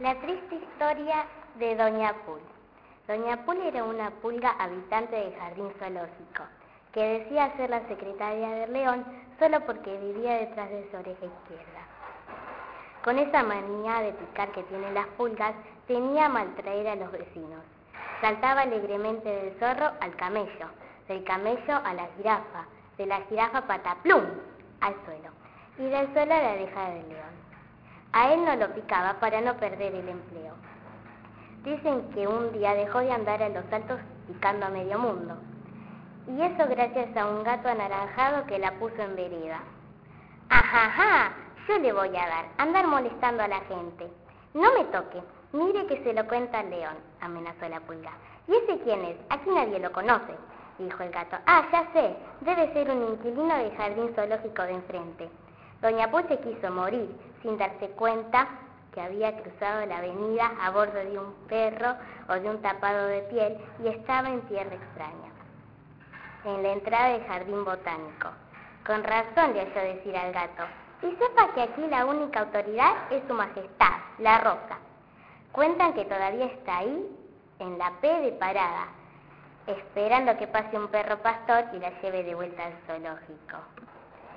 La triste historia de Doña Pul. Doña Pul era una pulga habitante del jardín zoológico, que decía ser la secretaria de León solo porque vivía detrás de su oreja izquierda. Con esa manía de picar que tienen las pulgas, tenía a maltraer a los vecinos. Saltaba alegremente del zorro al camello, del camello a la jirafa, de la jirafa pataplum al suelo, y del suelo a la oreja del león. A él no lo picaba para no perder el empleo. Dicen que un día dejó de andar a los saltos picando a medio mundo. Y eso gracias a un gato anaranjado que la puso en vereda. Ajaja, yo le voy a dar, andar molestando a la gente. No me toque, mire que se lo cuenta el león, amenazó la pulga. ¿Y ese quién es? Aquí nadie lo conoce, dijo el gato. Ah, ya sé, debe ser un inquilino del jardín zoológico de enfrente. Doña se quiso morir sin darse cuenta que había cruzado la avenida a bordo de un perro o de un tapado de piel y estaba en tierra extraña, en la entrada del jardín botánico. Con razón le oyó decir al gato, y sepa que aquí la única autoridad es su majestad, la roca. Cuentan que todavía está ahí, en la P de parada, esperando que pase un perro pastor y la lleve de vuelta al zoológico.